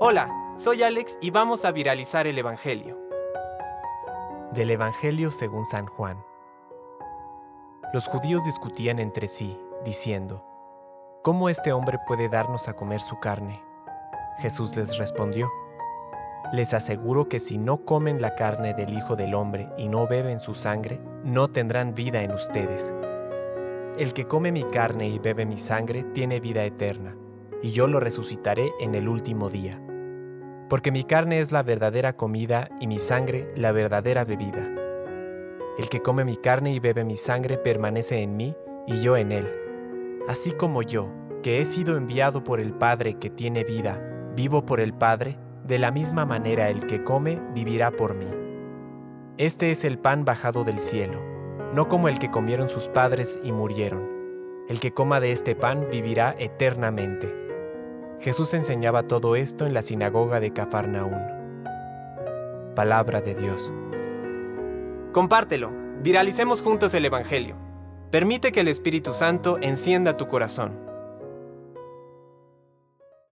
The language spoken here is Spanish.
Hola, soy Alex y vamos a viralizar el Evangelio. Del Evangelio según San Juan. Los judíos discutían entre sí, diciendo, ¿Cómo este hombre puede darnos a comer su carne? Jesús les respondió, Les aseguro que si no comen la carne del Hijo del Hombre y no beben su sangre, no tendrán vida en ustedes. El que come mi carne y bebe mi sangre tiene vida eterna, y yo lo resucitaré en el último día. Porque mi carne es la verdadera comida y mi sangre la verdadera bebida. El que come mi carne y bebe mi sangre permanece en mí y yo en él. Así como yo, que he sido enviado por el Padre que tiene vida, vivo por el Padre, de la misma manera el que come vivirá por mí. Este es el pan bajado del cielo no como el que comieron sus padres y murieron. El que coma de este pan vivirá eternamente. Jesús enseñaba todo esto en la sinagoga de Cafarnaún. Palabra de Dios. Compártelo, viralicemos juntos el Evangelio. Permite que el Espíritu Santo encienda tu corazón.